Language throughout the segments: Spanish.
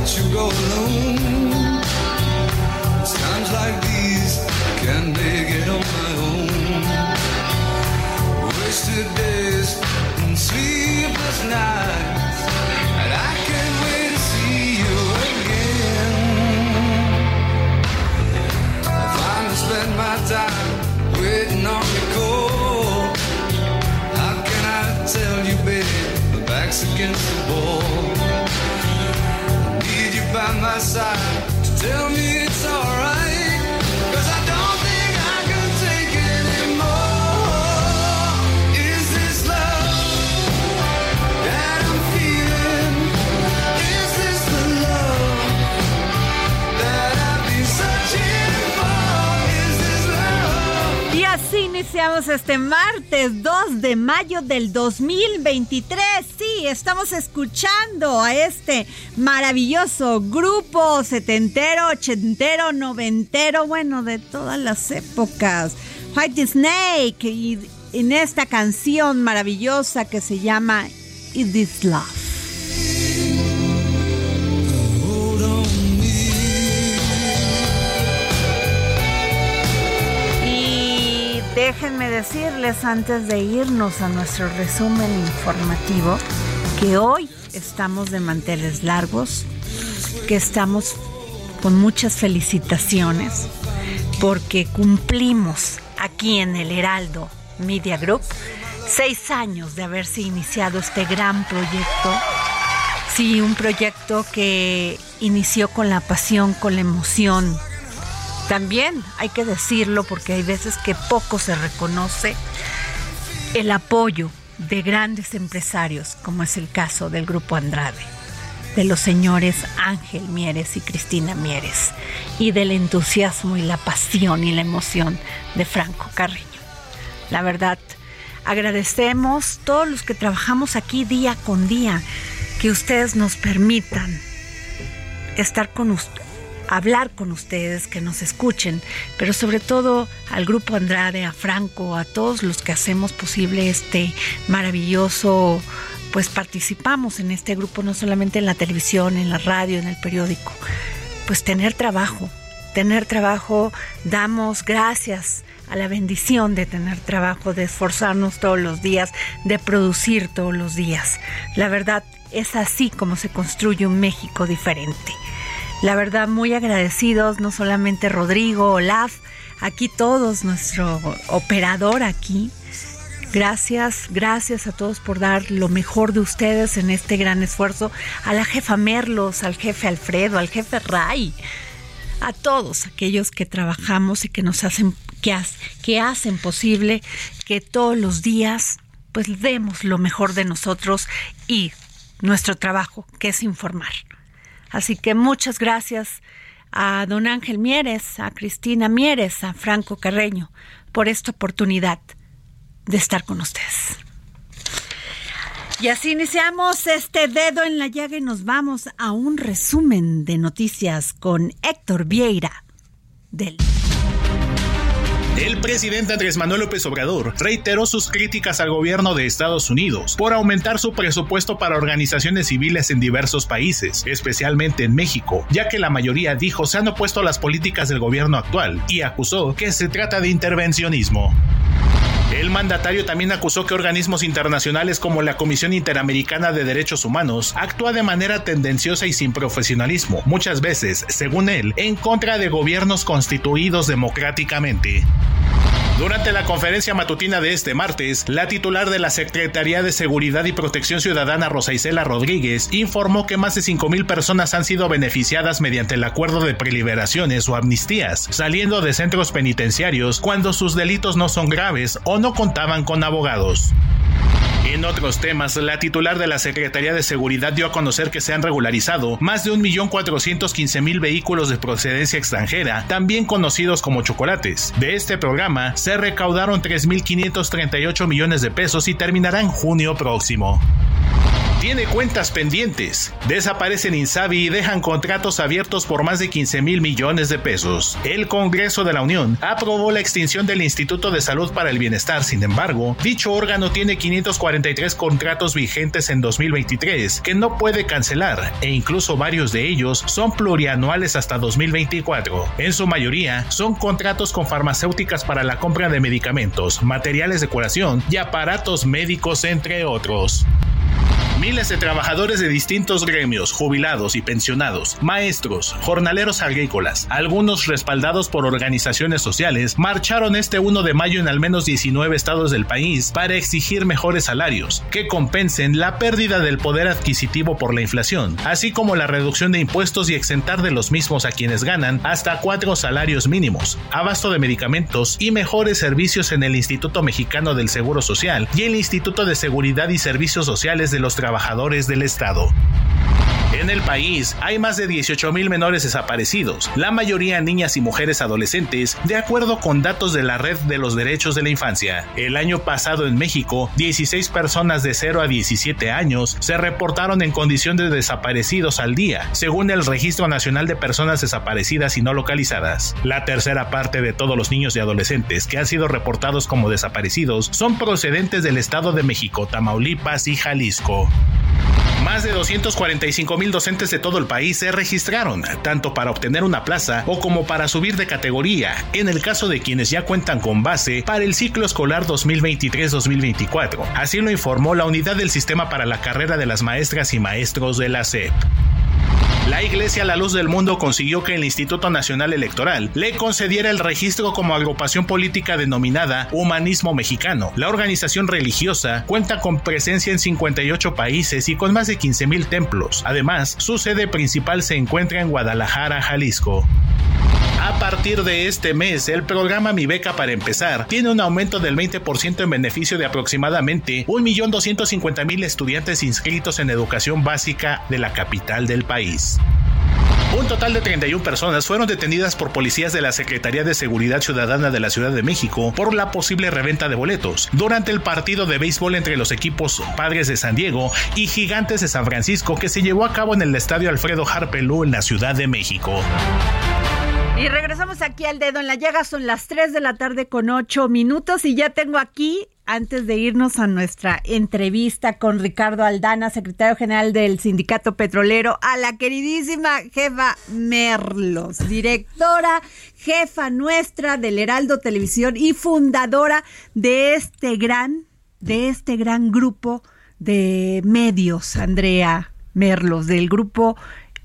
let you go alone. Times like these can it. Este martes 2 de mayo del 2023. Sí, estamos escuchando a este maravilloso grupo setentero, ochentero, noventero, bueno, de todas las épocas. White Snake y en esta canción maravillosa que se llama Is This Love. Déjenme decirles antes de irnos a nuestro resumen informativo que hoy estamos de manteles largos, que estamos con muchas felicitaciones porque cumplimos aquí en el Heraldo Media Group seis años de haberse iniciado este gran proyecto. Sí, un proyecto que inició con la pasión, con la emoción, también hay que decirlo porque hay veces que poco se reconoce el apoyo de grandes empresarios, como es el caso del Grupo Andrade, de los señores Ángel Mieres y Cristina Mieres, y del entusiasmo y la pasión y la emoción de Franco Carreño. La verdad, agradecemos todos los que trabajamos aquí día con día, que ustedes nos permitan estar con ustedes hablar con ustedes, que nos escuchen, pero sobre todo al Grupo Andrade, a Franco, a todos los que hacemos posible este maravilloso, pues participamos en este grupo, no solamente en la televisión, en la radio, en el periódico, pues tener trabajo, tener trabajo, damos gracias a la bendición de tener trabajo, de esforzarnos todos los días, de producir todos los días. La verdad es así como se construye un México diferente. La verdad, muy agradecidos, no solamente Rodrigo, Olaf, aquí todos, nuestro operador aquí. Gracias, gracias a todos por dar lo mejor de ustedes en este gran esfuerzo. A la jefa Merlos, al jefe Alfredo, al jefe Ray, a todos aquellos que trabajamos y que nos hacen, que, que hacen posible que todos los días pues demos lo mejor de nosotros y nuestro trabajo, que es informar. Así que muchas gracias a don Ángel Mieres, a Cristina Mieres, a Franco Carreño por esta oportunidad de estar con ustedes. Y así iniciamos este dedo en la llaga y nos vamos a un resumen de noticias con Héctor Vieira del el presidente Andrés Manuel López Obrador reiteró sus críticas al gobierno de Estados Unidos por aumentar su presupuesto para organizaciones civiles en diversos países, especialmente en México, ya que la mayoría dijo se han opuesto a las políticas del gobierno actual y acusó que se trata de intervencionismo. El mandatario también acusó que organismos internacionales como la Comisión Interamericana de Derechos Humanos actúa de manera tendenciosa y sin profesionalismo, muchas veces, según él, en contra de gobiernos constituidos democráticamente. Durante la conferencia matutina de este martes, la titular de la Secretaría de Seguridad y Protección Ciudadana, Rosa Isela Rodríguez, informó que más de 5.000 personas han sido beneficiadas mediante el acuerdo de preliberaciones o amnistías, saliendo de centros penitenciarios cuando sus delitos no son graves o no contaban con abogados. En otros temas, la titular de la Secretaría de Seguridad dio a conocer que se han regularizado más de 1.415.000 vehículos de procedencia extranjera, también conocidos como chocolates. De este programa se recaudaron 3.538 millones de pesos y terminará en junio próximo tiene cuentas pendientes. Desaparecen Insabi y dejan contratos abiertos por más de 15 mil millones de pesos. El Congreso de la Unión aprobó la extinción del Instituto de Salud para el Bienestar. Sin embargo, dicho órgano tiene 543 contratos vigentes en 2023 que no puede cancelar e incluso varios de ellos son plurianuales hasta 2024. En su mayoría son contratos con farmacéuticas para la compra de medicamentos, materiales de curación y aparatos médicos entre otros. Miles de trabajadores de distintos gremios, jubilados y pensionados, maestros, jornaleros agrícolas, algunos respaldados por organizaciones sociales, marcharon este 1 de mayo en al menos 19 estados del país para exigir mejores salarios que compensen la pérdida del poder adquisitivo por la inflación, así como la reducción de impuestos y exentar de los mismos a quienes ganan hasta cuatro salarios mínimos, abasto de medicamentos y mejores servicios en el Instituto Mexicano del Seguro Social y el Instituto de Seguridad y Servicios Sociales de los Trabajadores trabajadores del Estado. En el país hay más de 18 mil menores desaparecidos, la mayoría niñas y mujeres adolescentes, de acuerdo con datos de la Red de los Derechos de la Infancia. El año pasado en México, 16 personas de 0 a 17 años se reportaron en condición de desaparecidos al día, según el Registro Nacional de Personas Desaparecidas y No Localizadas. La tercera parte de todos los niños y adolescentes que han sido reportados como desaparecidos son procedentes del Estado de México, Tamaulipas y Jalisco. Más de 245 mil docentes de todo el país se registraron, tanto para obtener una plaza o como para subir de categoría, en el caso de quienes ya cuentan con base para el ciclo escolar 2023-2024. Así lo informó la unidad del sistema para la carrera de las maestras y maestros de la SEP. La Iglesia La Luz del Mundo consiguió que el Instituto Nacional Electoral le concediera el registro como agrupación política denominada Humanismo Mexicano. La organización religiosa cuenta con presencia en 58 países y con más de 15.000 templos. Además, su sede principal se encuentra en Guadalajara, Jalisco. A partir de este mes, el programa Mi Beca para empezar tiene un aumento del 20% en beneficio de aproximadamente 1.250.000 estudiantes inscritos en educación básica de la capital del país. Un total de 31 personas fueron detenidas por policías de la Secretaría de Seguridad Ciudadana de la Ciudad de México por la posible reventa de boletos durante el partido de béisbol entre los equipos Padres de San Diego y Gigantes de San Francisco que se llevó a cabo en el Estadio Alfredo Harpelú en la Ciudad de México. Y regresamos aquí al dedo en la llaga, son las 3 de la tarde con 8 minutos y ya tengo aquí, antes de irnos a nuestra entrevista con Ricardo Aldana, secretario general del Sindicato Petrolero, a la queridísima jefa Merlos, directora, jefa nuestra del Heraldo Televisión y fundadora de este gran, de este gran grupo de medios, Andrea Merlos, del grupo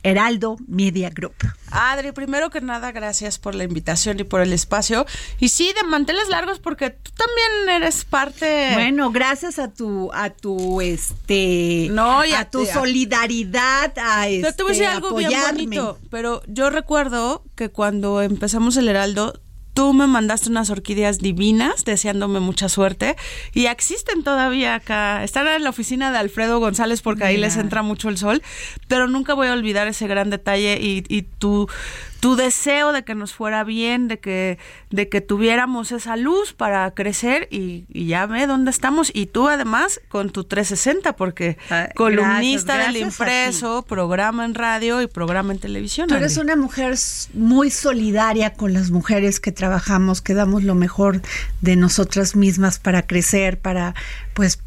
Heraldo Media Group. Adri, primero que nada, gracias por la invitación y por el espacio. Y sí, de manteles largos, porque tú también eres parte. Bueno, gracias a tu, a tu, este, no, y a, tu solidaridad, a este, te voy a decir este, algo bien bonito. Pero yo recuerdo que cuando empezamos el Heraldo, Tú me mandaste unas orquídeas divinas, deseándome mucha suerte. Y existen todavía acá. Están en la oficina de Alfredo González porque ahí les entra mucho el sol. Pero nunca voy a olvidar ese gran detalle y, y tu, tu deseo de que nos fuera bien, de que, de que tuviéramos esa luz para crecer y, ya ve dónde estamos. Y tú además con tu 360, porque ah, columnista del impreso, programa en radio y programa en televisión. Tú eres una mujer muy solidaria con las mujeres que trabajamos, que damos lo mejor de nosotras mismas para crecer, para pues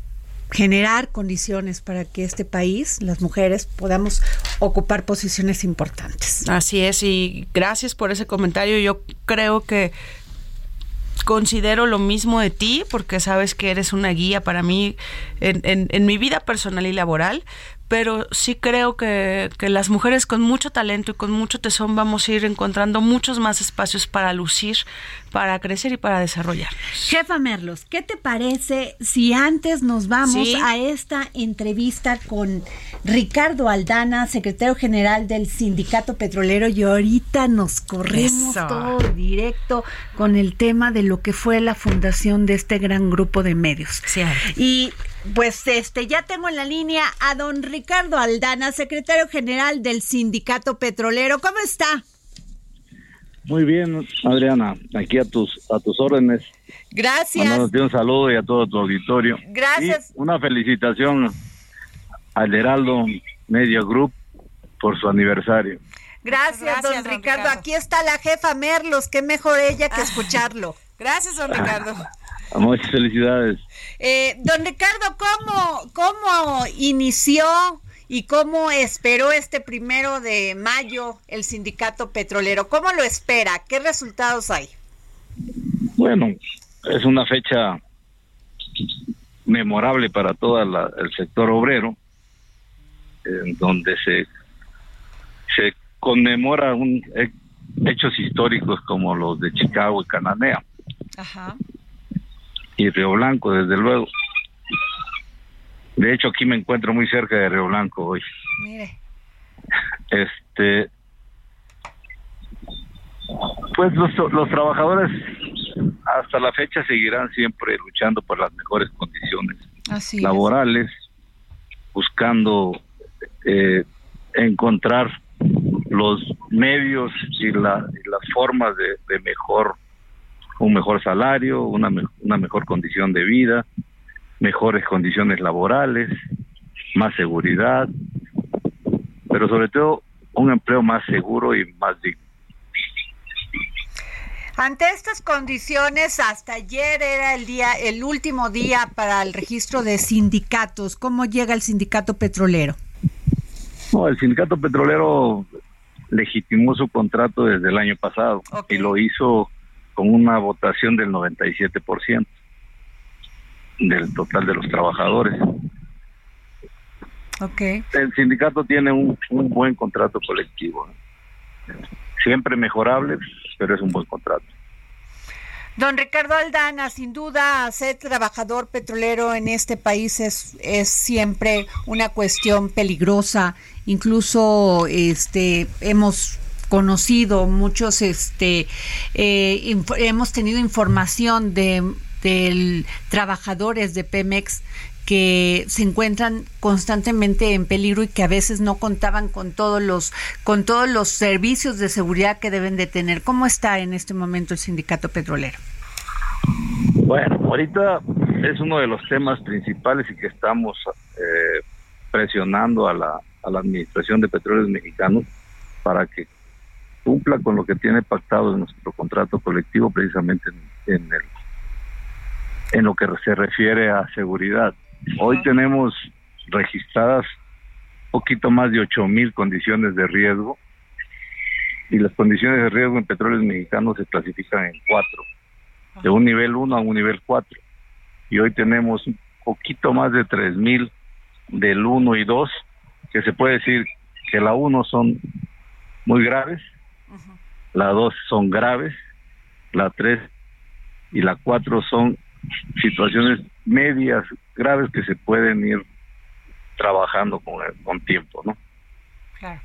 generar condiciones para que este país, las mujeres, podamos ocupar posiciones importantes. Así es, y gracias por ese comentario. Yo creo que considero lo mismo de ti, porque sabes que eres una guía para mí en, en, en mi vida personal y laboral, pero sí creo que, que, las mujeres con mucho talento y con mucho tesón vamos a ir encontrando muchos más espacios para lucir, para crecer y para desarrollar. Jefa Merlos, ¿qué te parece si antes nos vamos a esta entrevista con Ricardo Aldana, secretario general del Sindicato Petrolero, y ahorita nos corremos todo directo con el tema de lo que fue la fundación de este gran grupo de medios. Sí. Y pues este, ya tengo en la línea a don Ricardo Aldana, secretario general del Sindicato Petrolero. ¿Cómo está? Muy bien, Adriana, aquí a tus a tus órdenes. Gracias. un saludo y a todo tu auditorio. Gracias. una felicitación al Heraldo Media Group por su aniversario. Gracias, don, Ricardo. Aquí está la jefa Merlos, qué mejor ella que escucharlo. Gracias, don Ricardo. Muchas felicidades. Eh, don Ricardo, ¿cómo, ¿cómo inició y cómo esperó este primero de mayo el sindicato petrolero? ¿Cómo lo espera? ¿Qué resultados hay? Bueno, es una fecha memorable para todo el sector obrero, en donde se, se conmemora un, hechos históricos como los de Chicago y Cananea. Ajá y Río Blanco, desde luego. De hecho, aquí me encuentro muy cerca de Río Blanco hoy. Mire. Este, pues los, los trabajadores hasta la fecha seguirán siempre luchando por las mejores condiciones laborales, buscando eh, encontrar los medios y, la, y las formas de, de mejor un mejor salario, una, una mejor condición de vida, mejores condiciones laborales, más seguridad, pero sobre todo un empleo más seguro y más digno. Ante estas condiciones, hasta ayer era el día, el último día para el registro de sindicatos. ¿Cómo llega el sindicato petrolero? No, el sindicato petrolero legitimó su contrato desde el año pasado y lo hizo con una votación del 97% del total de los trabajadores. Okay. El sindicato tiene un, buen contrato colectivo, siempre mejorable, pero es un buen contrato. Don Ricardo Aldana, sin duda, ser trabajador petrolero en este país es, es siempre una cuestión peligrosa. Incluso este hemos conocido, muchos, este, eh, hemos tenido información de, trabajadores de Pemex que se encuentran constantemente en peligro y que a veces no contaban con todos los con todos los servicios de seguridad que deben de tener. ¿Cómo está en este momento el sindicato petrolero? Bueno, ahorita es uno de los temas principales y que estamos eh, presionando a la, a la Administración de Petróleos Mexicanos para que cumpla con lo que tiene pactado en nuestro contrato colectivo precisamente en, el en lo que se refiere a seguridad. Hoy tenemos registradas poquito más de ocho mil condiciones de riesgo y las condiciones de riesgo en petróleos mexicanos se clasifican en cuatro, de un nivel 1 a un nivel 4. Y hoy tenemos un poquito más de tres mil del 1 y 2, que se puede decir que la 1 son muy graves la dos son graves, la tres y la cuatro son situaciones medias graves que se pueden ir trabajando con, con tiempo, ¿no? Claro.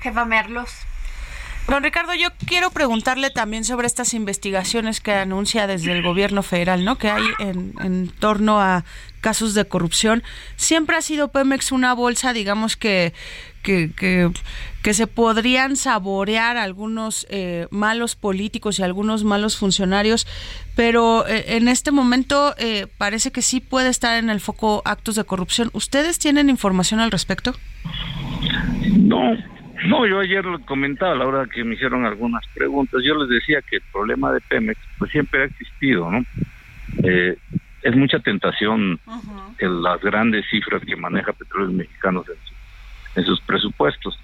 Jefa Merlos. Don Ricardo, yo quiero preguntarle también sobre estas investigaciones que anuncia desde el gobierno federal, ¿no? Que hay en, en torno a casos de corrupción. Siempre ha sido Pemex una bolsa, digamos que que, que, se podrían saborear algunos eh, malos políticos y algunos malos funcionarios, pero eh, en este momento eh, parece que sí puede estar en el foco actos de corrupción. ¿Ustedes tienen información al respecto? No, no, yo ayer lo comentaba a la hora que me hicieron algunas preguntas. Yo les decía que el problema de Pemex pues siempre ha existido, ¿no? Eh, es mucha tentación en las grandes cifras que maneja Petróleos Mexicanos en, sus presupuestos.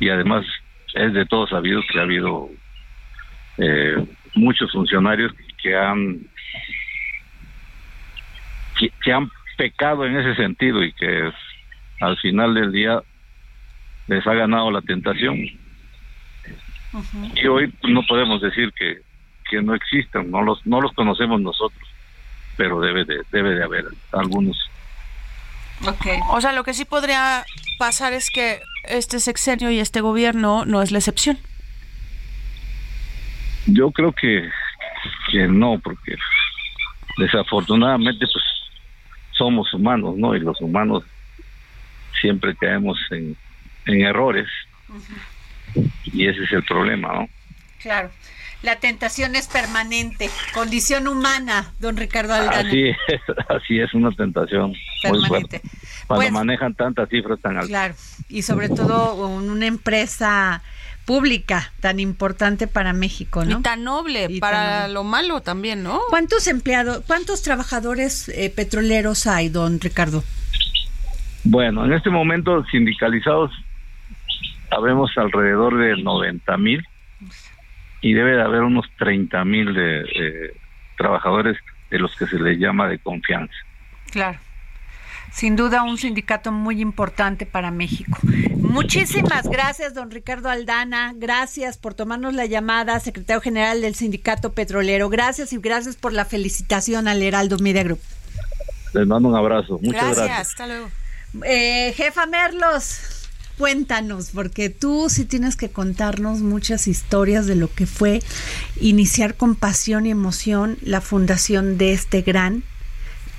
Y además es de todos sabido que ha habido eh, muchos funcionarios que han que, han pecado en ese sentido y que al final del día les ha ganado la tentación. Y hoy no podemos decir que, que no existan, no los, no los conocemos nosotros, pero debe de, debe de haber algunos. Okay. O sea, lo que sí podría pasar es que este sexenio y este gobierno no es la excepción. Yo creo que, que no, porque desafortunadamente pues somos humanos, ¿no? Y los humanos siempre caemos en, en errores. Y ese es el problema, ¿no? Claro. La tentación es permanente, condición humana, don Ricardo Aldana. Así es, así es una tentación permanente. Cuando pues, manejan tantas cifras tan altas. Claro, y sobre todo una empresa pública tan importante para México, ¿no? Y tan noble para lo malo también, ¿no? ¿Cuántos empleados, cuántos trabajadores eh, petroleros hay, don Ricardo? Bueno, en este momento sindicalizados habemos alrededor de 90 mil y debe de haber unos 30 mil de, trabajadores de los que se les llama de confianza. Claro. Sin duda un sindicato muy importante para México. Muchísimas gracias, don Ricardo Aldana. Gracias por tomarnos la llamada, secretario general del Sindicato Petrolero. Gracias y gracias por la felicitación al Heraldo Media Group. Les mando un abrazo. Muchas gracias. Gracias, hasta luego. Eh, jefa Merlos, cuéntanos, porque tú sí tienes que contarnos muchas historias de lo que fue iniciar con pasión y emoción la fundación de este gran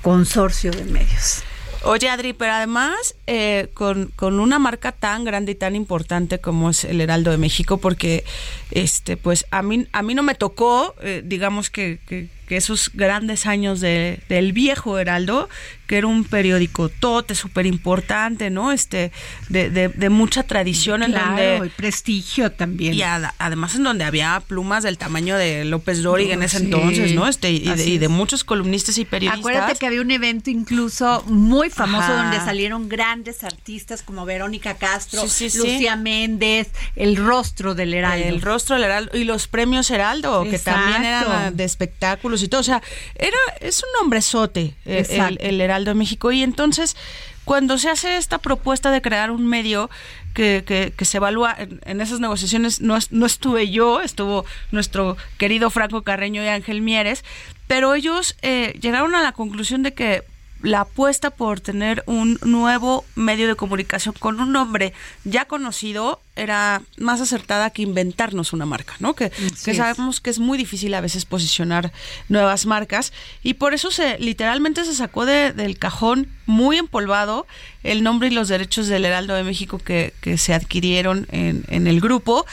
consorcio de medios. Oye, Adri, pero además eh, con, con, una marca tan grande y tan importante como es el Heraldo de México, porque este, pues a mí, a mí no me tocó, eh, digamos que, que, esos grandes años de, del viejo Heraldo, que era un periódico tote súper importante, ¿no? Este, de, de, mucha tradición en donde. y prestigio también. Y además en donde había plumas del tamaño de López Dóriga en ese entonces, ¿no? Este, y, de, muchos columnistas y periodistas. Acuérdate que había un evento incluso muy famoso donde salieron grandes artistas como Verónica Castro, Lucía Méndez, el rostro del Heraldo. El rostro del Heraldo y los premios Heraldo, que también eran de espectáculos y todo. O sea, era, es un hombrezote eh, el, el Heraldo de México. Y entonces, cuando se hace esta propuesta de crear un medio que, que, se evalúa en, esas negociaciones, no, no estuve yo, estuvo nuestro querido Franco Carreño y Ángel Mieres, pero ellos eh, llegaron a la conclusión de que la apuesta por tener un nuevo medio de comunicación con un nombre ya conocido era más acertada que inventarnos una marca, ¿no? Que, sabemos que es muy difícil a veces posicionar nuevas marcas y por eso se literalmente se sacó del cajón muy empolvado el nombre y los derechos del Heraldo de México que, que se adquirieron en, en el grupo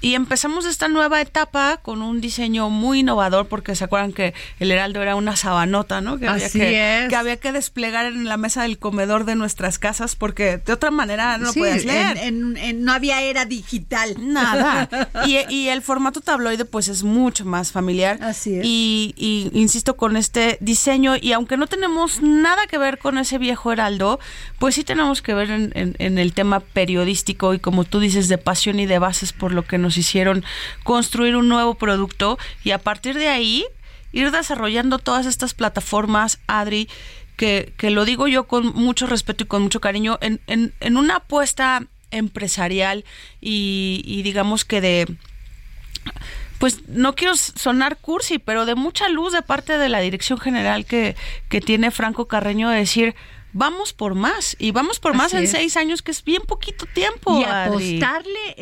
y empezamos esta nueva etapa con un diseño muy innovador, porque se acuerdan que el Heraldo era una sabanota, ¿no? Que había que, que había que desplegar en la mesa del comedor de nuestras casas, porque de otra manera no lo podías leer. no había era digital. Nada. Y, y, el formato tabloide, pues es mucho más familiar. Así es. Y, y insisto, con este diseño, y aunque no tenemos nada que ver con ese viejo Heraldo, pues sí tenemos que ver en, en, en el tema periodístico y como tú dices, de pasión y de bases por lo que nos nos hicieron construir un nuevo producto y a partir de ahí ir desarrollando todas estas plataformas, Adri, que, que lo digo yo con mucho respeto y con mucho cariño, en, en, en una apuesta empresarial y, y digamos que de pues no quiero sonar cursi, pero de mucha luz de parte de la dirección general que, que tiene Franco Carreño de decir, vamos por más y vamos por más en seis años, que es bien poquito tiempo. Y apostarle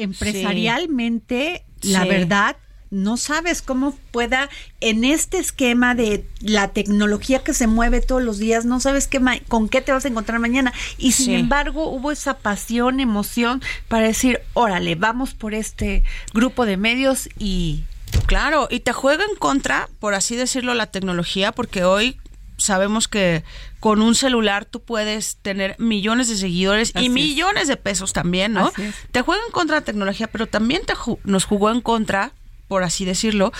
empresarialmente la Sí. verdad, no sabes cómo pueda en este esquema de la tecnología que se mueve todos los días, no sabes qué ma- con qué te vas a encontrar mañana. Y sin Sí. embargo, hubo esa pasión, emoción para decir, órale, vamos por este grupo de medios y Claro, y te juega en contra, por así decirlo, la tecnología, porque hoy sabemos que con un celular tú puedes tener millones de seguidores Así y es. millones de pesos también, ¿no? Te juega en contra la tecnología, pero también te ju- nos jugó en contra, por así decirlo,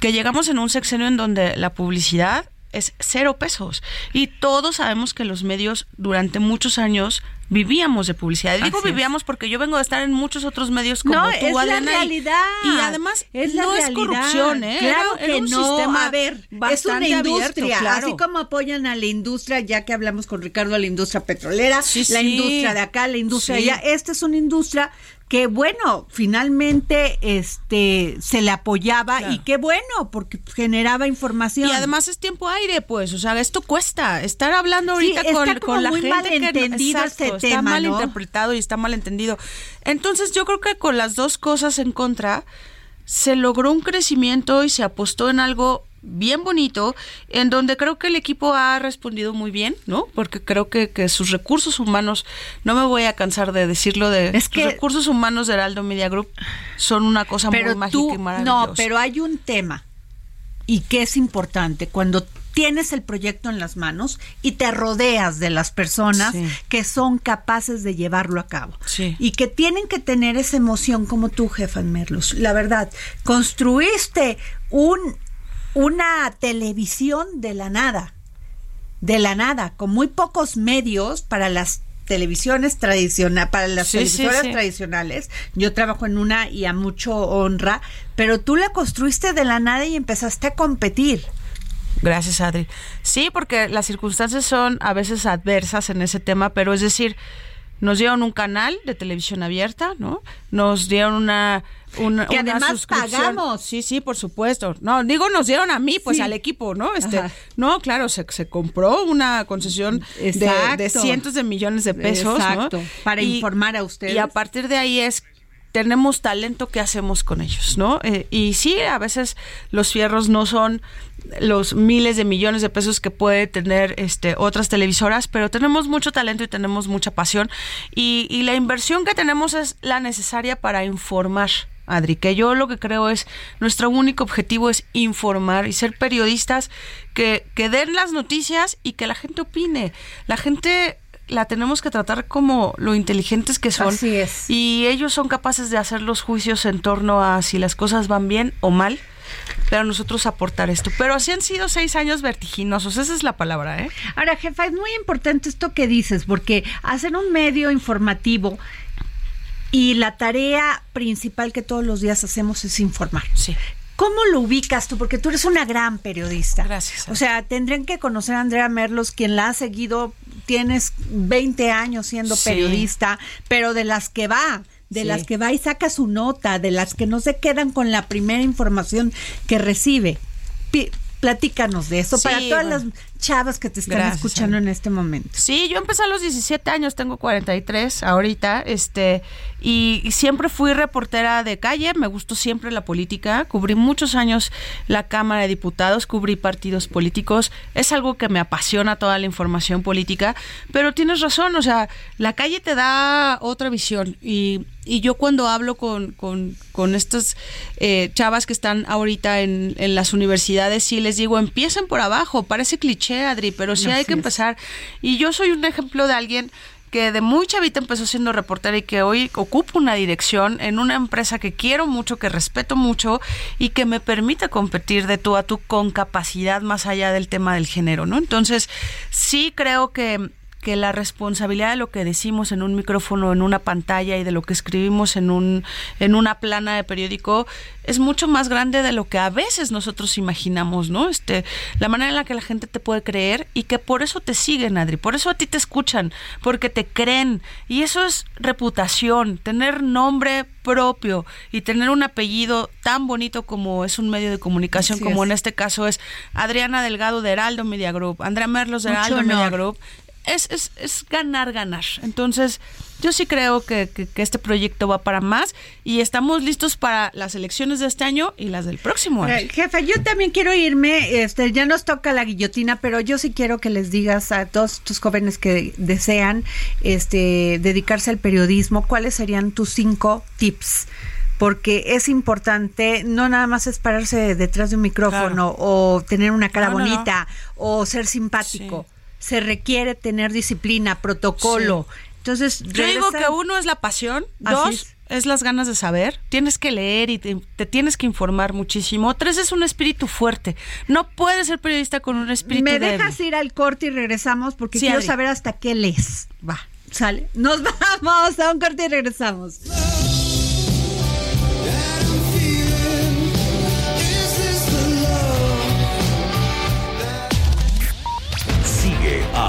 que llegamos en un sexenio en donde la publicidad es cero pesos. Y todos sabemos que los medios durante muchos años vivíamos de publicidad. Y digo Así es. vivíamos porque yo vengo de estar en muchos otros medios como no, tú, es la Adriana, realidad. Y, además es la no es corrupción, ¿eh? Claro Era- era que un no. sistema A ver, es una industria. abierto, claro. Así como apoyan a la industria, ya que hablamos con Ricardo, a la industria petrolera, Sí, la sí. industria de acá, la industria Sí. de allá. Esta es una industria que bueno, finalmente este se le apoyaba Claro. y qué bueno, porque generaba información. Y además es tiempo aire, pues, o sea, esto cuesta. Estar hablando Sí, ahorita está con, con la muy gente que malentendido exacto, ese está tema, mal ¿no? interpretado y está mal entendido. Entonces, yo creo que con las dos cosas en contra se logró un crecimiento y se apostó en algo bien bonito, en donde creo que el equipo ha respondido muy bien, ¿no? Porque creo que, que sus recursos humanos, no me voy a cansar de decirlo, de Es sus que- recursos humanos de Heraldo Media Group son una cosa muy pero mágica tú, y maravillosa. no, pero hay un tema y que es importante cuando tienes el proyecto en las manos y te rodeas de las personas Sí. que son capaces de llevarlo a cabo Sí. y que tienen que tener esa emoción como tú, jefa Merlos. La verdad, construiste un una televisión de la nada, de la nada, con muy pocos medios para las televisiones tradicionales, para las Sí, sí, televisoras sí. tradicionales. Yo trabajo en una y a mucho honra, pero tú la construiste de la nada y empezaste a competir. Gracias, Adri. Sí, porque las circunstancias son a veces adversas en ese tema, pero es decir, nos dieron un canal de televisión abierta, ¿no? Nos dieron una... una Que una además suscripción. pagamos. Sí, sí, por supuesto. No, digo, nos dieron a mí, pues Sí. al equipo, ¿no? Este, Ajá. no, claro, se, se compró una concesión de, de cientos de millones de pesos, ¿no? Exacto, para informar a ustedes. Y a partir de ahí es tenemos talento, ¿qué hacemos con ellos? ¿no? Eh, y sí, a veces los fierros no son los miles de millones de pesos que puede tener este otras televisoras, pero tenemos mucho talento y tenemos mucha pasión. Y, y la inversión que tenemos es la necesaria para informar. Adri, que yo lo que creo es, nuestro único objetivo es informar y ser periodistas que, que den las noticias y que la gente opine. La gente la tenemos que tratar como lo inteligentes que son. Así es. Y ellos son capaces de hacer los juicios en torno a si las cosas van bien o mal, pero nosotros aportar esto. Pero así han sido seis años vertiginosos, esa es la palabra, ¿eh? Ahora, jefa, es muy importante esto que dices, porque hacen un medio informativo y la tarea principal que todos los días hacemos es informar. Sí. ¿Cómo lo ubicas tú? Porque tú eres una gran periodista. Gracias. O sea, tendrían que conocer a Andrea Merlos, quien la ha seguido, tienes 20 años siendo Sí. periodista, pero de las que va, de Sí. las que va y saca su nota, de las que no se quedan con la primera información que recibe. Platícanos de eso Sí, para todas bueno. las chavas que te están Gracias, escuchando Ana. en este momento. Sí, yo empecé a los 17 años, tengo 43 ahorita, este, y, y siempre fui reportera de calle, me gustó siempre la política, cubrí muchos años la Cámara de Diputados, cubrí partidos políticos, es algo que me apasiona toda la información política, pero tienes razón, o sea, la calle te da otra visión y, y yo cuando hablo con, con, con estas eh, chavas que están ahorita en, en las universidades, sí les digo, empiecen por abajo, parece cliché, Adri, pero sí Así hay que es. empezar. Y yo soy un ejemplo de alguien que de muy chavita empezó siendo reportera y que hoy ocupa una dirección en una empresa que quiero mucho, que respeto mucho y que me permite competir de tú a tú con capacidad más allá del tema del género, ¿no? Entonces, sí creo que que la responsabilidad de lo que decimos en un micrófono, en una pantalla y de lo que escribimos en un en una plana de periódico es mucho más grande de lo que a veces nosotros imaginamos, ¿no? Este, la manera en la que la gente te puede creer y que por eso te siguen, Adri, por eso a ti te escuchan, porque te creen y eso es reputación, tener nombre propio y tener un apellido tan bonito como es un medio de comunicación, Así como es. en este caso es Adriana Delgado de Heraldo Media Group, Andrea Merlos de Heraldo. Media Group es, es, es ganar, ganar. Entonces, yo sí creo que, que, este proyecto va para más y estamos listos para las elecciones de este año y las del próximo año. jefe, yo también quiero irme, este, ya nos toca la guillotina, pero yo sí quiero que les digas a todos tus jóvenes que desean este, dedicarse al periodismo, cuáles serían tus cinco tips porque es importante, no nada más es pararse detrás de un micrófono o tener una cara bonita o ser simpático. Se requiere tener disciplina, protocolo. Entonces, yo digo que uno es la pasión, dos es. las ganas de saber, tienes que leer y te, tienes que informar muchísimo. Tres es un espíritu fuerte. No puedes ser periodista con un espíritu Me dejas ir al corte y regresamos porque quiero saber hasta qué lees. Va, sale. Nos vamos a un corte y regresamos.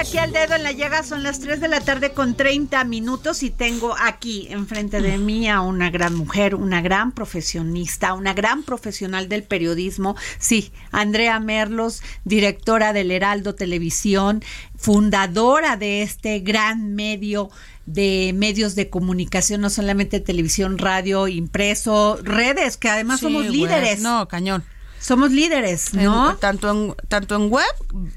Aquí al dedo en la llaga. Son las 3 de la tarde con 30 minutos y tengo aquí enfrente de mí a una gran mujer, una gran profesionista, una gran profesional del periodismo. Sí, Andrea Merlos, directora del Heraldo Televisión, fundadora de este gran medio de medios de comunicación, no solamente televisión, radio, impreso, redes, que además somos líderes. no, cañón. Somos líderes, ¿no? tanto, en, tanto en web,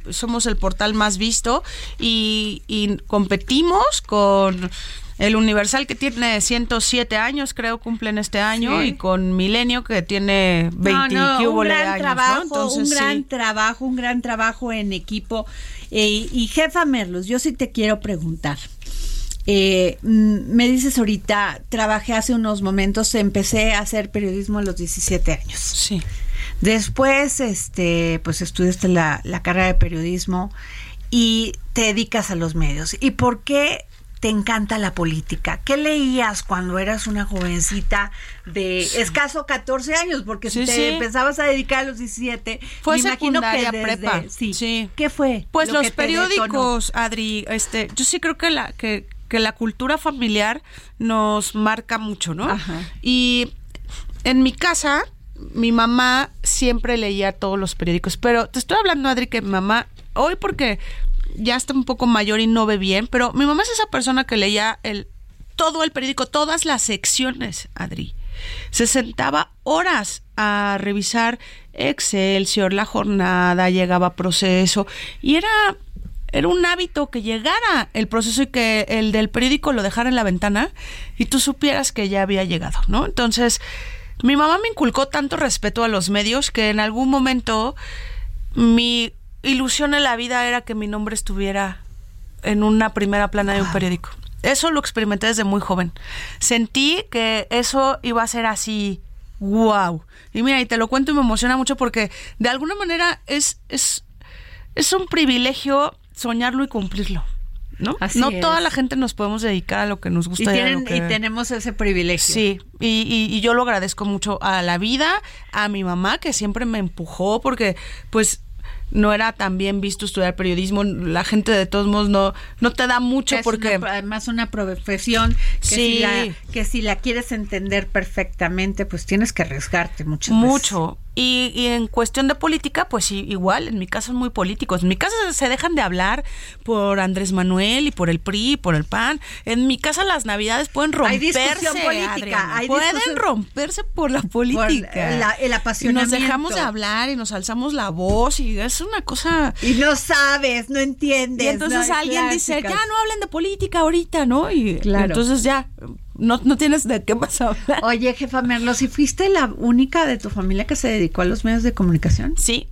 somos el portal más visto y, competimos con el Universal que tiene 107 años, creo, cumplen este año, y con Milenio que tiene 20 no, un gran trabajo, un gran trabajo, un gran trabajo en equipo. Eh, y jefa Merlos, yo sí te quiero preguntar. Eh, mm, me dices ahorita, trabajé hace unos momentos, empecé a hacer periodismo a los 17 años. Sí. Después, este, pues estudiaste la, carrera de periodismo y te dedicas a los medios. ¿Y por qué te encanta la política? ¿Qué leías cuando eras una jovencita de escaso 14 años? Porque si te empezabas a dedicar a los 17, fue me imagino que prepa. Sí, ¿Qué fue? Pues los periódicos, Adri, este, yo sí creo que la que, que la cultura familiar nos marca mucho, ¿no? Ajá. Y en mi casa mi mamá siempre leía todos los periódicos, pero te estoy hablando, Adri, que mi mamá, hoy porque ya está un poco mayor y no ve bien, pero mi mamá es esa persona que leía el todo el periódico, todas las secciones, Adri. Se sentaba horas a revisar Excelsior, la jornada, llegaba proceso y era era un hábito que llegara el proceso y que el del periódico lo dejara en la ventana y tú supieras que ya había llegado, ¿no? Entonces, mi mamá me inculcó tanto respeto a los medios que en algún momento mi ilusión en la vida era que mi nombre estuviera en una primera plana de un periódico. Eso lo experimenté desde muy joven. Sentí que eso iba a ser así wow. Y mira, y te lo cuento y me emociona mucho porque de alguna manera es, es, es un privilegio soñarlo y cumplirlo. ¿No? Así no es. toda la gente nos podemos dedicar a lo que nos Y, gusta. a lo tienen- que- y tenemos ese privilegio. Sí, y, y- y yo lo agradezco mucho a la vida, a mi mamá que siempre me empujó porque pues no era tan bien visto estudiar periodismo, la gente de todos modos no, no te da mucho Es porque... una- además una profesión que, Sí. si la, que si la quieres entender perfectamente, pues tienes que arriesgarte muchas veces. Y, y en cuestión de política, pues igual, en mi caso son muy políticos. En mi casa se dejan de hablar por Andrés Manuel y por el PRI, y por el PAN. En mi casa las navidades pueden Hay romperse. discusión política, Adriana. hay pueden discusión- romperse por la política. la- el y nos apasionamiento. dejamos de hablar y nos alzamos la voz y es una cosa... Y no sabes, no entiendes. Y entonces ¿no? alguien dice, ya no hablen de política ahorita, ¿no? Y Claro. entonces ya, no, no tienes de qué más hablar. Oye, jefa Merlo, si fuiste la única de tu familia que se dedicó a los medios de comunicación. Sí.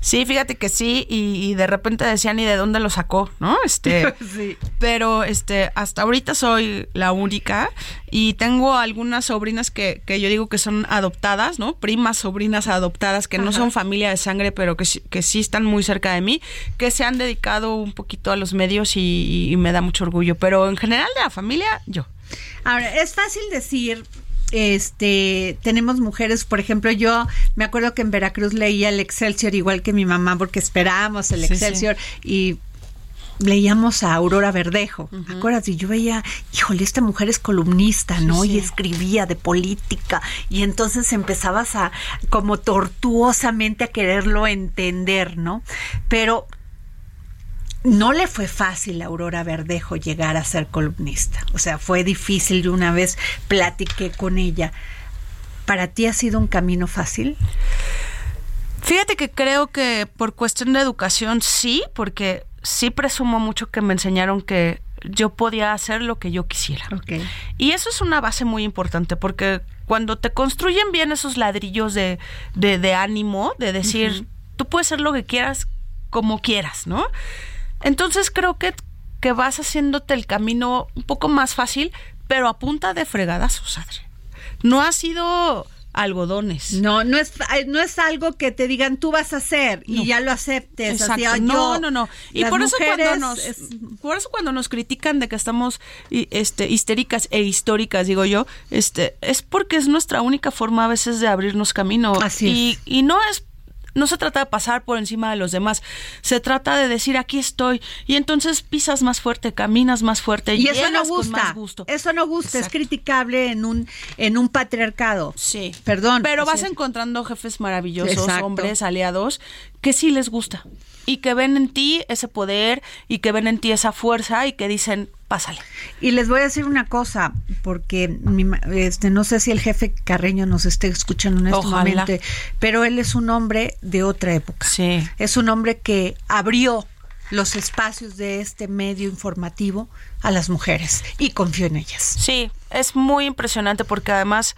Sí, fíjate que sí, y, y de repente decían y de dónde lo sacó, ¿no? Este, Sí. pero este, hasta ahorita soy la única y tengo algunas sobrinas que, que yo digo que son adoptadas, ¿no? Primas, sobrinas adoptadas que no son familia de sangre, pero que, sí- que sí están muy cerca de mí, que se han dedicado un poquito a los medios y, y me da mucho orgullo. Pero en general de la familia, yo. Ahora, es fácil decir, este, tenemos mujeres, por ejemplo, yo me acuerdo que en Veracruz leía el Excelsior igual que mi mamá porque esperábamos el Sí, sí. Excelsior y leíamos a Aurora Verdejo, ¿te acuerdas? Y yo veía, híjole, esta mujer es columnista, ¿no? Y escribía de política y entonces empezabas a como tortuosamente a quererlo entender, ¿no? Pero no le fue fácil a Aurora Verdejo llegar a ser columnista. O sea, fue difícil. Yo una vez platiqué con ella. ¿Para ti ha sido un camino fácil? Fíjate que creo que por cuestión de educación sí, porque sí presumo mucho que me enseñaron que yo podía hacer lo que yo quisiera. Ok. Y eso es una base muy importante porque cuando te construyen bien esos ladrillos de, de, de ánimo, de decir, tú puedes hacer lo que quieras como quieras, ¿no? Entonces creo que, que vas haciéndote el camino un poco más fácil, pero a punta de fregadazos, Adri. No ha sido algodones. No, no es, no es algo que te digan tú vas a hacer y No. ya lo aceptes. Exacto. así, "Ah, no, yo". no, no. Y por eso cuando nos, es- por eso cuando nos critican de que estamos este histéricas e históricas, digo yo, este es porque es nuestra única forma a veces de abrirnos camino. Así y, es. y no es no se trata de pasar por encima de los demás, se trata de decir aquí estoy y entonces pisas más fuerte, caminas más fuerte y eso no llegas con gusta. más gusto. Eso no gusta, es criticable en un en un patriarcado. Sí. Perdón. Pero vas encontrando jefes maravillosos, Exacto. hombres, aliados, que sí les gusta. Y que ven en ti ese poder y que ven en ti esa fuerza y que dicen, pásale. Y les voy a decir una cosa, porque mi este, no sé si el jefe Carreño nos esté escuchando en este Ojalá. momento, pero él es un hombre de otra época. Sí. Es un hombre que abrió los espacios de este medio informativo a las mujeres y confió en ellas. Sí, es muy impresionante porque además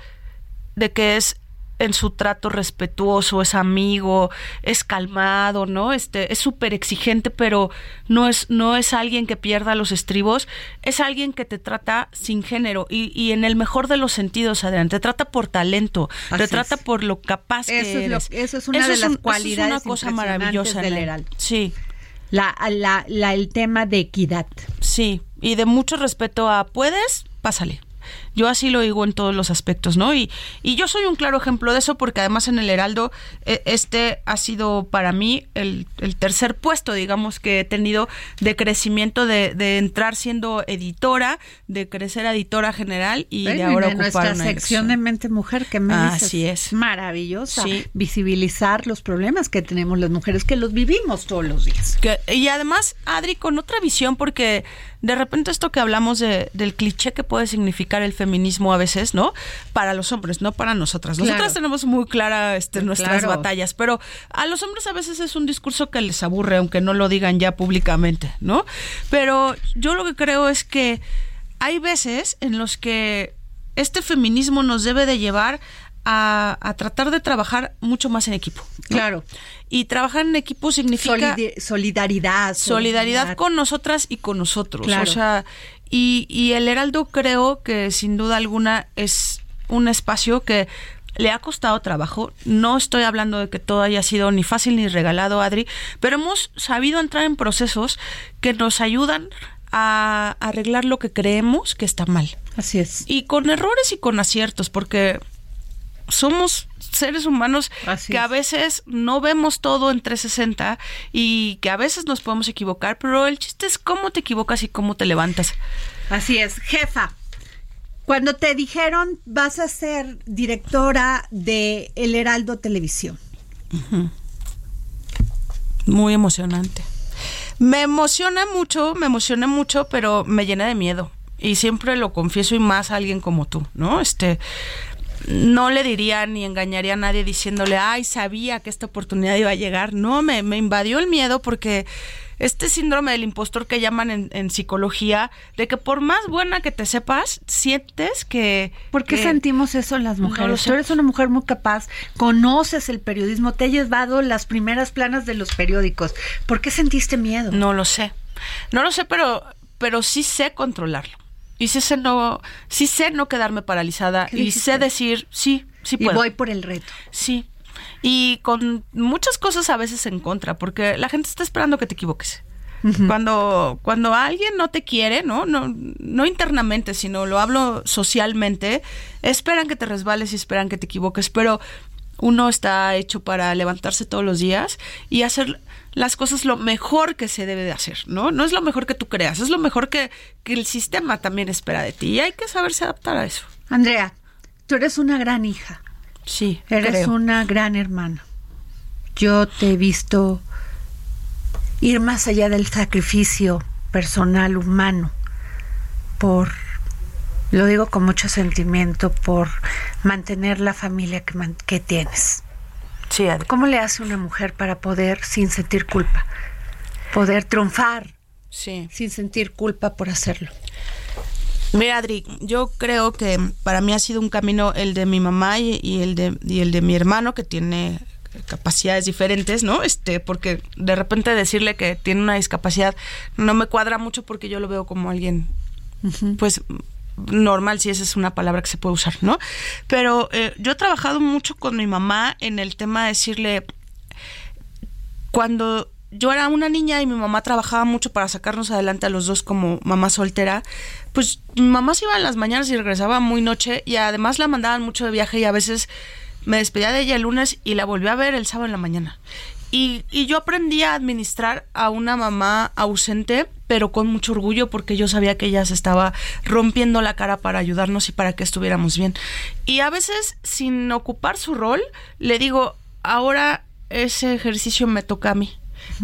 de que es en su trato respetuoso, es amigo, es calmado, ¿no? Este, es súper exigente, pero no es, no es alguien que pierda los estribos, es alguien que te trata sin género y, y en el mejor de los sentidos, Adrián, te trata por talento, Así te trata es. por lo capaz Eso que es lo- eres. eso es una de las un- eso cualidades es una cosa maravillosa del. Sí. La, la, la- el tema de equidad. Sí, y de mucho respeto a puedes, pásale. Yo así lo digo en todos los aspectos, ¿no? Y, y yo soy un claro ejemplo de eso porque además en el Heraldo eh, este ha sido para mí el, el tercer puesto, digamos, que he tenido de crecimiento, de, de entrar siendo editora, de crecer a editora general y de ahora ocupar nuestra una sección de mente mujer que me dices, Así es. maravillosa Sí. visibilizar los problemas que tenemos las mujeres que los vivimos todos los días Que- y además, Adri, con otra visión, porque de repente esto que hablamos de, del cliché que puede significar el feminismo a veces, ¿no? Para los hombres, no para nosotras. Nosotras Claro. tenemos muy clara este, nuestras Claro. batallas, pero a los hombres a veces es un discurso que les aburre, aunque no lo digan ya públicamente, ¿no? Pero yo lo que creo es que hay veces en los que este feminismo nos debe de llevar a, a tratar de trabajar mucho más en equipo. ¿no? Claro. Y trabajar en equipo significa solidaridad solidaridad con nosotras y con nosotros. Claro. O sea, y, y el Heraldo creo que sin duda alguna es un espacio que le ha costado trabajo. No estoy hablando de que todo haya sido ni fácil ni regalado, Adri, pero hemos sabido entrar en procesos que nos ayudan a arreglar lo que creemos que está mal. Así es. Y con errores y con aciertos, porque somos seres humanos Así que a es. veces no vemos todo en 360 y que a veces nos podemos equivocar, pero el chiste es cómo te equivocas y cómo te levantas. Así es, jefa. Cuando te dijeron vas a ser directora de El Heraldo Televisión, Muy emocionante. Me emociona mucho, me emociona mucho, pero me llena de miedo. Y siempre lo confieso y más a alguien como tú, ¿no? Este, no le diría ni engañaría a nadie diciéndole, ay, sabía que esta oportunidad iba a llegar. No, me, me invadió el miedo porque este síndrome del impostor que llaman en, en psicología, de que por más buena que te sepas, sientes que... ¿por qué que- sentimos eso las No mujeres? sé. Tú eres una mujer muy capaz, conoces el periodismo, te has llevado las primeras planas de los periódicos. ¿Por qué sentiste miedo? No lo sé. No lo sé, pero, pero sí sé controlarlo. Y sí sé no, sí sé no quedarme paralizada. ¿Qué Y dijiste? sé decir, sí, sí y puedo. voy por el reto. Sí. Y con muchas cosas a veces en contra, porque la gente está esperando que te equivoques. Cuando, cuando alguien no te quiere, ¿no? ¿no? No internamente, sino lo hablo socialmente, esperan que te resbales y esperan que te equivoques, pero uno está hecho para levantarse todos los días y hacer las cosas lo mejor que se debe de hacer, ¿no? No es lo mejor que tú creas, es lo mejor que, que el sistema también espera de ti y hay que saberse adaptar a eso. Andrea, tú eres una gran hija, Sí, eres creo. una gran hermana. Yo te he visto ir más allá del sacrificio personal humano por, lo digo con mucho sentimiento, por mantener la familia que, man- que tienes. Sí, Adri. ¿Cómo le hace una mujer para poder, sin sentir culpa, poder triunfar Sí. sin sentir culpa por hacerlo? Mira, Adri, yo creo que para mí ha sido un camino el de mi mamá y, y el de y el de mi hermano que tiene capacidades diferentes, ¿no? Este, porque de repente decirle que tiene una discapacidad no me cuadra mucho porque yo lo veo como alguien, pues normal, si esa es una palabra que se puede usar, ¿no? Pero eh, yo he trabajado mucho con mi mamá en el tema de decirle, cuando yo era una niña y mi mamá trabajaba mucho para sacarnos adelante a los dos como mamá soltera, pues mi mamá se iba en las mañanas y regresaba muy noche y además la mandaban mucho de viaje y a veces me despedía de ella el lunes y la volví a ver el sábado en la mañana. Y, y yo aprendí a administrar a una mamá ausente, pero con mucho orgullo porque yo sabía que ella se estaba rompiendo la cara para ayudarnos y para que estuviéramos bien. Y a veces, sin ocupar su rol, le digo, ahora ese ejercicio me toca a mí.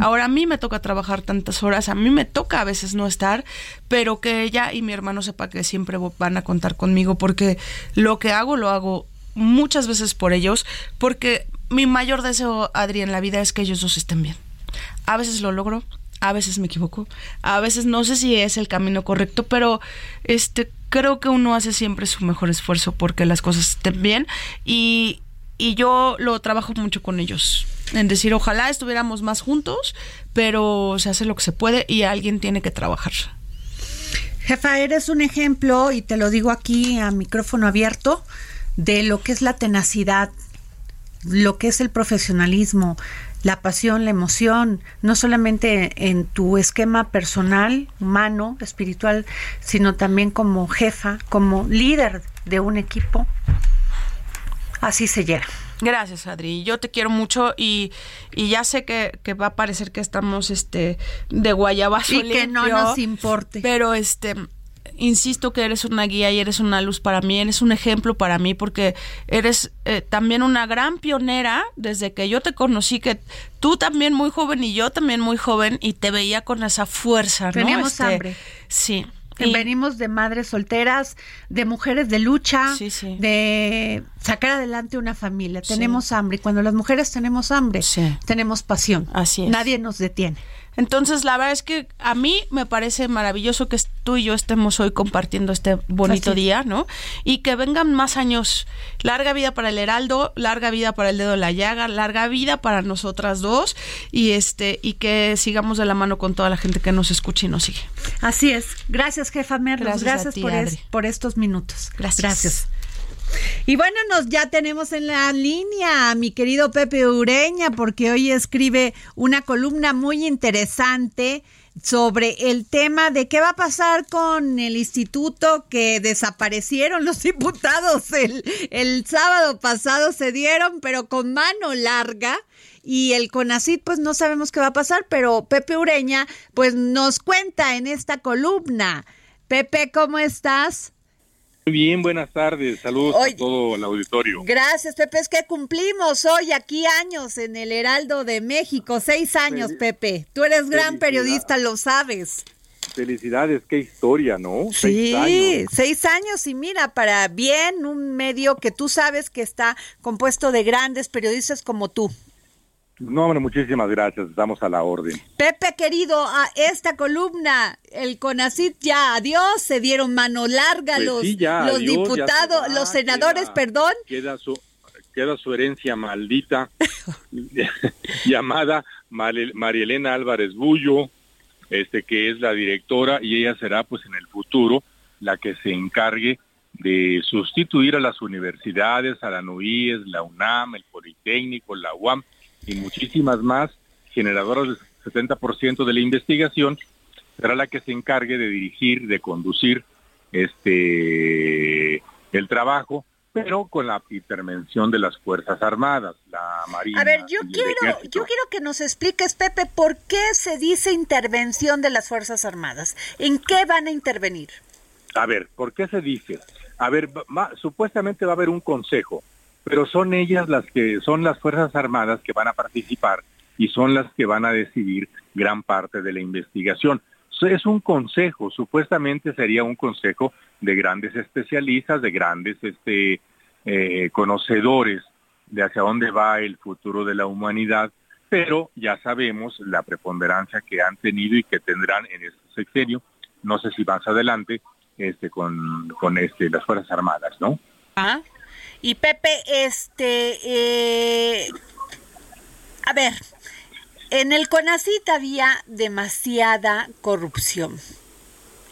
Ahora a mí me toca trabajar tantas horas, a mí me toca a veces no estar, pero que ella y mi hermano sepa que siempre van a contar conmigo porque lo que hago lo hago muchas veces por ellos, porque mi mayor deseo, Adri, en la vida es que ellos dos estén bien. A veces lo logro, a veces me equivoco, a veces no sé si es el camino correcto, pero este creo que uno hace siempre su mejor esfuerzo porque las cosas estén bien y, y yo lo trabajo mucho con ellos. En decir, ojalá estuviéramos más juntos, pero se hace lo que se puede y alguien tiene que trabajar. Jefa, eres un ejemplo, y te lo digo aquí a micrófono abierto, de lo que es la tenacidad, lo que es el profesionalismo, la pasión, la emoción, no solamente en tu esquema personal, humano, espiritual, sino también como jefa, como líder de un equipo. Así se llega. Gracias, Adri. Yo te quiero mucho y, y ya sé que, que va a parecer que estamos este de guayabazo Y que no limpio, nos importe. Pero este insisto que eres una guía y eres una luz para mí, eres un ejemplo para mí porque eres eh, también una gran pionera desde que yo te conocí que tú también muy joven y yo también muy joven y te veía con esa fuerza, ¿no? Teníamos Este, hambre. Sí. Y- Venimos de madres solteras, de mujeres de lucha, Sí, sí. de sacar adelante una familia. Tenemos hambre y cuando las mujeres tenemos hambre, Sí. tenemos pasión. Así es. Nadie nos detiene. Entonces, la verdad es que a mí me parece maravilloso que tú y yo estemos hoy compartiendo este bonito Así día, ¿no? Y que vengan más años. Larga vida para el Heraldo, larga vida para el Dedo de la Llaga, larga vida para nosotras dos y este y que sigamos de la mano con toda la gente que nos escucha y nos sigue. Así es. Gracias, jefa Merlos. Gracias a Gracias, ti, por, es- Adri. por estos minutos. Gracias. Gracias. Y bueno, nos ya tenemos en la línea a mi querido Pepe Ureña, porque hoy escribe una columna muy interesante sobre el tema de qué va a pasar con el instituto que desaparecieron los diputados el, el sábado pasado, se dieron, pero con mano larga. Y el CONACID, pues no sabemos qué va a pasar, pero Pepe Ureña, pues nos cuenta en esta columna. Pepe, ¿cómo estás? Muy bien, buenas tardes. Saludos a todo el auditorio. Gracias, Pepe. Es que cumplimos hoy aquí años en el Heraldo de México. Seis años, Pepe. Tú eres gran periodista, lo sabes. Felicidades, qué historia, ¿no? Sí, seis años. seis años y mira, para bien un medio que tú sabes que está compuesto de grandes periodistas como tú. No, hombre, muchísimas gracias, estamos a la orden. Pepe, querido, a esta columna, el CONACIT ya adiós, se dieron mano larga Pues los, sí, ya, los adiós, ya diputados, va, los senadores, queda- perdón. Queda su, queda su herencia maldita llamada María Elena Álvarez Bullo, este que es la directora y ella será pues en el futuro la que se encargue de sustituir a las universidades, a la NUIES, la UNAM, el Politécnico, la UAM y muchísimas más generadoras del 70% de la investigación, será la que se encargue de dirigir, de conducir este el trabajo, pero con la intervención de las Fuerzas Armadas, la Marina. A ver, yo quiero, yo quiero que nos expliques, Pepe, por qué se dice intervención de las Fuerzas Armadas. ¿En qué van a intervenir? A ver, ¿por qué se dice? A ver, va- supuestamente va a haber un consejo, pero son ellas las que son las Fuerzas Armadas que van a participar y son las que van a decidir gran parte de la investigación. Es un consejo, supuestamente sería un consejo de grandes especialistas, de grandes este, eh, conocedores de hacia dónde va el futuro de la humanidad, pero ya sabemos la preponderancia que han tenido y que tendrán en este sexenio, no sé si más adelante, este, con, con este, las Fuerzas Armadas, ¿no? Ah, y Pepe, este, eh, a ver, en el CONACIT había demasiada corrupción.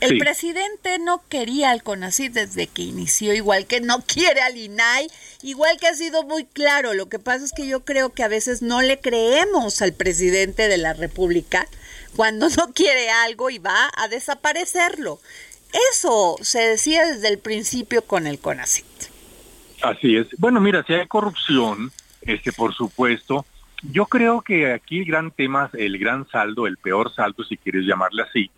El Sí. presidente no quería al CONACIT desde que inició, igual que no quiere al INAI, igual que ha sido muy claro. Lo que pasa es que yo creo que a veces no le creemos al presidente de la República cuando no quiere algo y va a desaparecerlo. Eso se decía desde el principio con el CONACIT. Así es. Bueno, mira, si hay corrupción, este, por supuesto, yo creo que aquí el gran tema, el gran saldo, el peor saldo, si quieres llamarle así,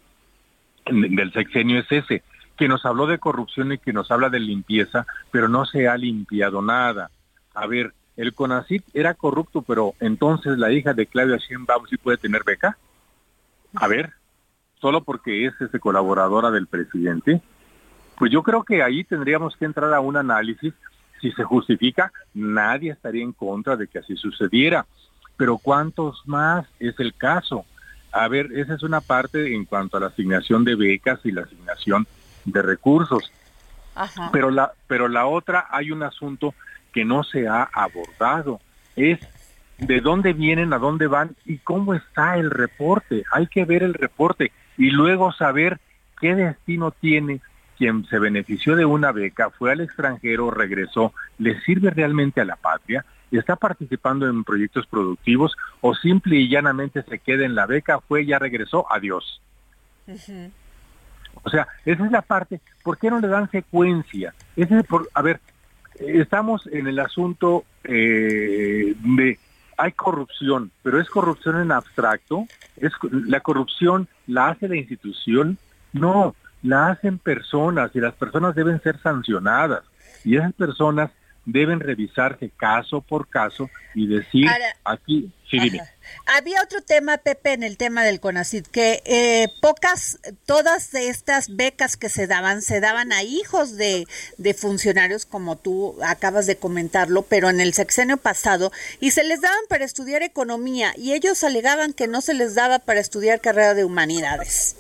del sexenio es ese, que nos habló de corrupción y que nos habla de limpieza, pero no se ha limpiado nada. A ver, el CONACIT era corrupto, pero entonces la hija de Claudia Sheinbaum sí puede tener beca. A ver, solo porque es este, colaboradora del presidente. Pues yo creo que ahí tendríamos que entrar a un análisis. Si se justifica, nadie estaría en contra de que así sucediera. Pero ¿cuántos más es el caso? A ver, esa es una parte en cuanto a la asignación de becas y la asignación de recursos. Ajá. Pero la, pero la otra hay un asunto que no se ha abordado. Es de dónde vienen, a dónde van y cómo está el reporte. Hay que ver el reporte y luego saber qué destino tiene quien se benefició de una beca, fue al extranjero, regresó, le sirve realmente a la patria, está participando en proyectos productivos o simple y llanamente se queda en la beca, fue, ya regresó, adiós. O sea, esa es la parte. ¿Por qué no le dan secuencia? Ese es por, a ver, estamos en el asunto eh, de hay corrupción, pero es corrupción en abstracto. Es la corrupción la hace la institución, no, la hacen personas y las personas deben ser sancionadas y esas personas deben revisarse caso por caso y decir Ahora- aquí, sí, dime. Había otro tema, Pepe, en el tema del CONACID, que eh, pocas, todas de estas becas que se daban, se daban a hijos de, de funcionarios, como tú acabas de comentarlo, pero en el sexenio pasado, y se les daban para estudiar economía, y ellos alegaban que no se les daba para estudiar carrera de humanidades.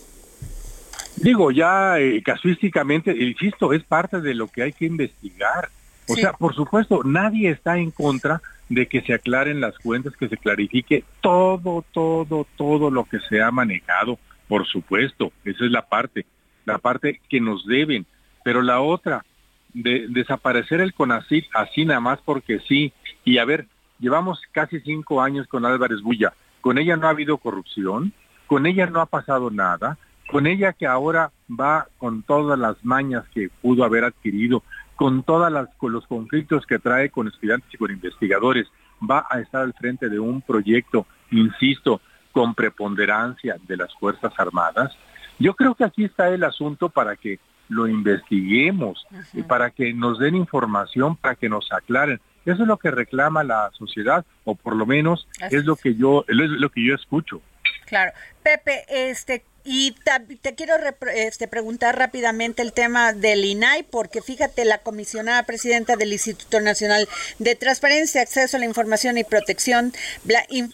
Digo, ya eh, casuísticamente, insisto, es parte de lo que hay que investigar. O Sí. sea, por supuesto, nadie está en contra de que se aclaren las cuentas, que se clarifique todo, todo, todo lo que se ha manejado, por supuesto, esa es la parte, la parte que nos deben. Pero la otra, de desaparecer el CONACIT así nada más porque sí. Y a ver, llevamos casi cinco años con Álvarez Bulla. Con ella no ha habido corrupción, con ella no ha pasado nada, con ella que ahora va con todas las mañas que pudo haber adquirido, con todas las con los conflictos que trae con estudiantes y con investigadores, va a estar al frente de un proyecto, insisto, con preponderancia de las Fuerzas Armadas. Yo creo que aquí está el asunto para que lo investiguemos y para que nos den información, para que nos aclaren. Eso es lo que reclama la sociedad, o por lo menos es lo que yo, es lo que yo escucho. Claro. Pepe, este, y te quiero este, preguntar rápidamente el tema del INAI, porque fíjate, la comisionada presidenta del Instituto Nacional de Transparencia, Acceso a la Información y Protección,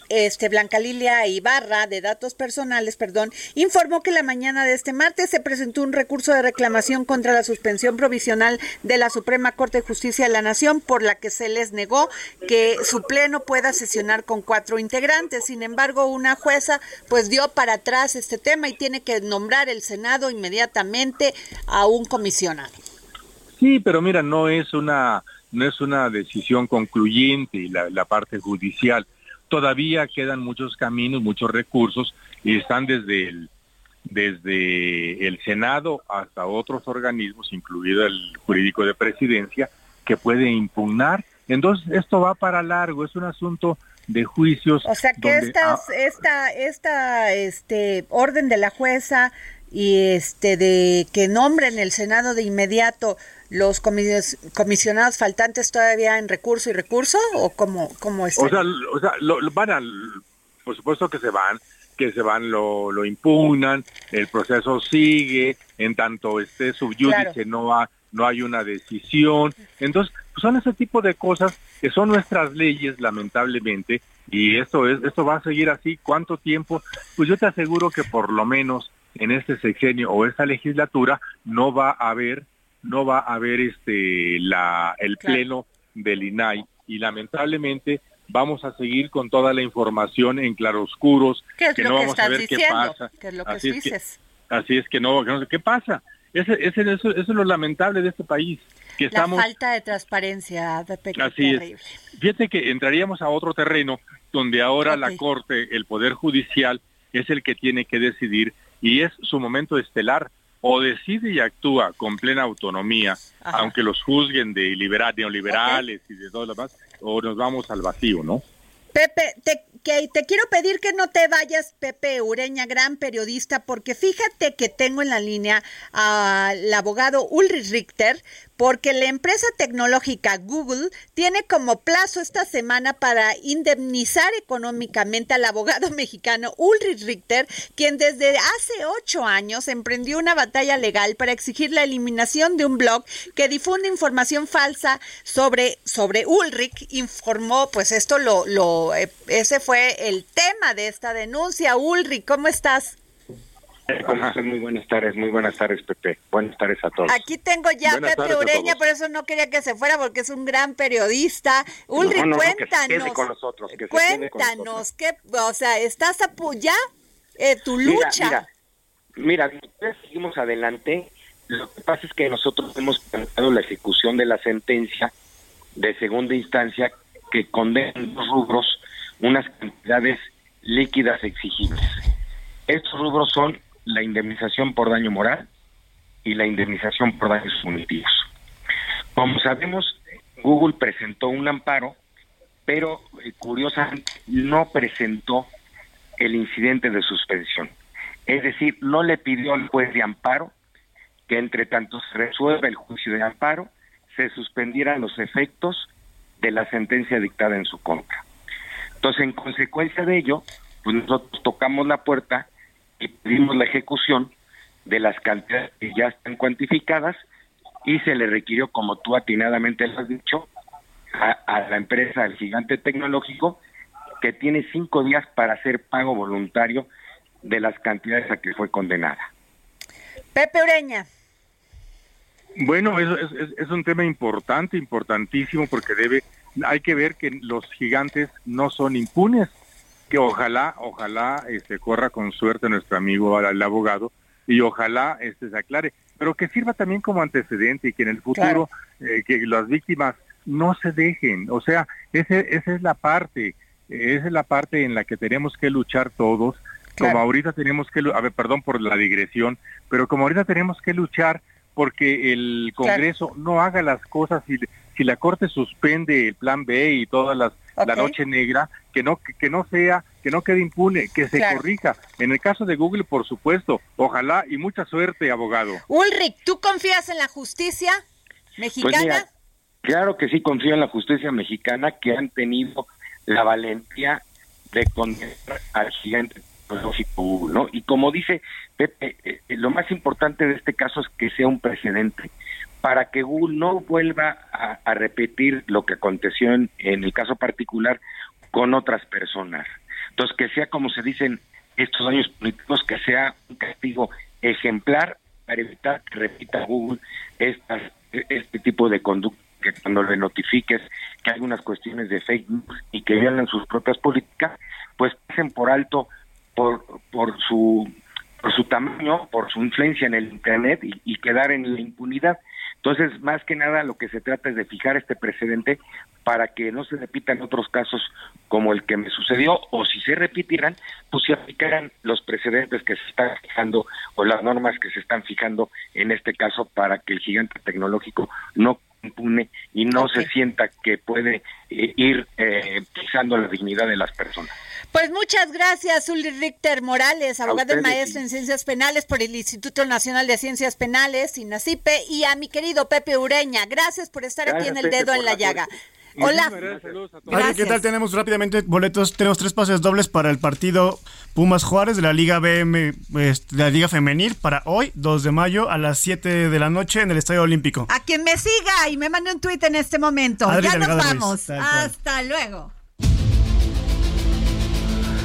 este, Blanca Lilia Ibarra, de Datos Personales, perdón, informó que la mañana de este martes se presentó un recurso de reclamación contra la suspensión provisional de la Suprema Corte de Justicia de la Nación, por la que se les negó que su pleno pueda sesionar con cuatro integrantes. Sin embargo, una jueza pues dio para atrás este tema y tiene que nombrar el Senado inmediatamente a un comisionado. Sí, pero mira, no es una no es una decisión concluyente la, la parte judicial. Todavía quedan muchos caminos, muchos recursos y están desde desde el Senado hasta otros organismos, incluido el jurídico de presidencia, que puede impugnar. Entonces, esto va para largo, es un asunto de juicios. O sea que esta, esta este, orden de la jueza y este de que nombren el Senado de inmediato los comisionados faltantes todavía en recurso y recurso o cómo, cómo es? O sea, o sea lo, van a, por supuesto que se van, que se van, lo, lo impugnan, el proceso sigue, en tanto esté subyúdice no, ha, no hay una decisión. Entonces, pues, son ese tipo de cosas que son nuestras leyes, lamentablemente, y esto es esto va a seguir así. ¿Cuánto tiempo? Pues yo te aseguro que por lo menos en este sexenio o esta legislatura no va a haber no va a haber este la el pleno del INAI y lamentablemente vamos a seguir con toda la información en claroscuros que no vamos a ver qué pasa. así, es que, así es que no, no sé qué pasa. Ese, ese, eso, eso es lo lamentable de este país la falta de transparencia de Así es. Fíjate que entraríamos a otro terreno donde ahora la Corte, el Poder Judicial, es el que tiene que decidir y es su momento estelar. O decide y actúa con plena autonomía, aunque los juzguen de liberal, neoliberales y de todo lo demás, o nos vamos al vacío, ¿no? Pepe, te, que, te quiero pedir que no te vayas, Pepe Ureña, gran periodista, porque fíjate que tengo en la línea al abogado Ulrich Richter, porque la empresa tecnológica Google tiene como plazo esta semana para indemnizar económicamente al abogado mexicano Ulrich Richter, quien desde hace ocho años emprendió una batalla legal para exigir la eliminación de un blog que difunde información falsa sobre, sobre Ulrich. Informó, pues esto lo, lo, eh, ese fue el tema de esta denuncia. Ulrich, ¿cómo estás? Muy buenas tardes, muy buenas tardes, Pepe. Buenas tardes a todos. Aquí tengo ya a Pepe Ureña, por eso no quería que se fuera, porque es un gran periodista. Ulrich, cuéntanos. cuéntanos, ¿qué, o sea, estás a ya eh, tu lucha. Mira, mira, seguimos adelante. Lo que pasa es que nosotros hemos planteado la ejecución de la sentencia de segunda instancia que condena en dos rubros unas cantidades líquidas exigibles. Estos rubros son la indemnización por daño moral y la indemnización por daños punitivos. Como sabemos, Google presentó un amparo, pero eh, curiosamente no presentó el incidente de suspensión. Es decir, no le pidió al juez de amparo que entre tanto se resuelva el juicio de amparo, se suspendieran los efectos de la sentencia dictada en su contra. Entonces, en consecuencia de ello, pues nosotros tocamos la puerta y pedimos la ejecución de las cantidades que ya están cuantificadas y se le requirió, como tú atinadamente lo has dicho, a, la empresa, al gigante tecnológico, que tiene cinco días para hacer pago voluntario de las cantidades a que fue condenada. Pepe Ureña. Bueno, es, es, un tema importante, importantísimo, porque debe, hay que ver que los gigantes no son impunes que ojalá, ojalá este, corra con suerte nuestro amigo el abogado, y ojalá este se aclare, pero que sirva también como antecedente y que en el futuro eh, que las víctimas no se dejen, o sea, ese, esa es la parte, esa es la parte en la que tenemos que luchar todos, como ahorita tenemos que, a ver, perdón por la digresión, pero como ahorita tenemos que luchar porque el Congreso no haga las cosas y si la Corte suspende el Plan B y todas las la noche negra, que no que, no sea, que no quede impune, que se corrija. En el caso de Google, por supuesto, ojalá y mucha suerte, abogado. Ulrich, ¿tú confías en la justicia mexicana? Pues claro que sí confío en la justicia mexicana que han tenido la valentía de condenar al gigante tecnológico Google, ¿no? Y como dice Pepe, eh, eh, lo más importante de este caso es que sea un precedente para que Google no vuelva a, repetir lo que aconteció en, el caso particular con otras personas. Entonces, que sea como se dicen estos años políticos, que sea un castigo ejemplar para evitar que repita Google estas, este tipo de conducta, que cuando le notifiques que hay unas cuestiones de fake news y que violan sus propias políticas, pues pasen por alto por, su por su tamaño, por su influencia en el Internet y quedar en la impunidad. Entonces, más que nada, lo que se trata es de fijar este precedente para que no se repitan otros casos como el que me sucedió, o si se repitieran, pues se aplicaran los precedentes que se están fijando o las normas que se están fijando en este caso para que el gigante tecnológico no impune y no se sienta que puede eh, ir eh, pisando la dignidad de las personas. Pues muchas gracias, Uli Richter Morales, abogado y maestro en Ciencias Penales por el Instituto Nacional de Ciencias Penales, INACIPE, y a mi querido Pepe Ureña. Gracias por estar aquí en el dedo en la, llaga. Hola. ¿qué tal? Tenemos rápidamente boletos, tenemos tres pases dobles para el partido Pumas Juárez de la Liga BM, este, de la Liga Femenil, para hoy, 2 de mayo, a las 7 de la noche en el Estadio Olímpico. A quien me siga y me mande un tuit en este momento. ya nos vamos. Hasta luego.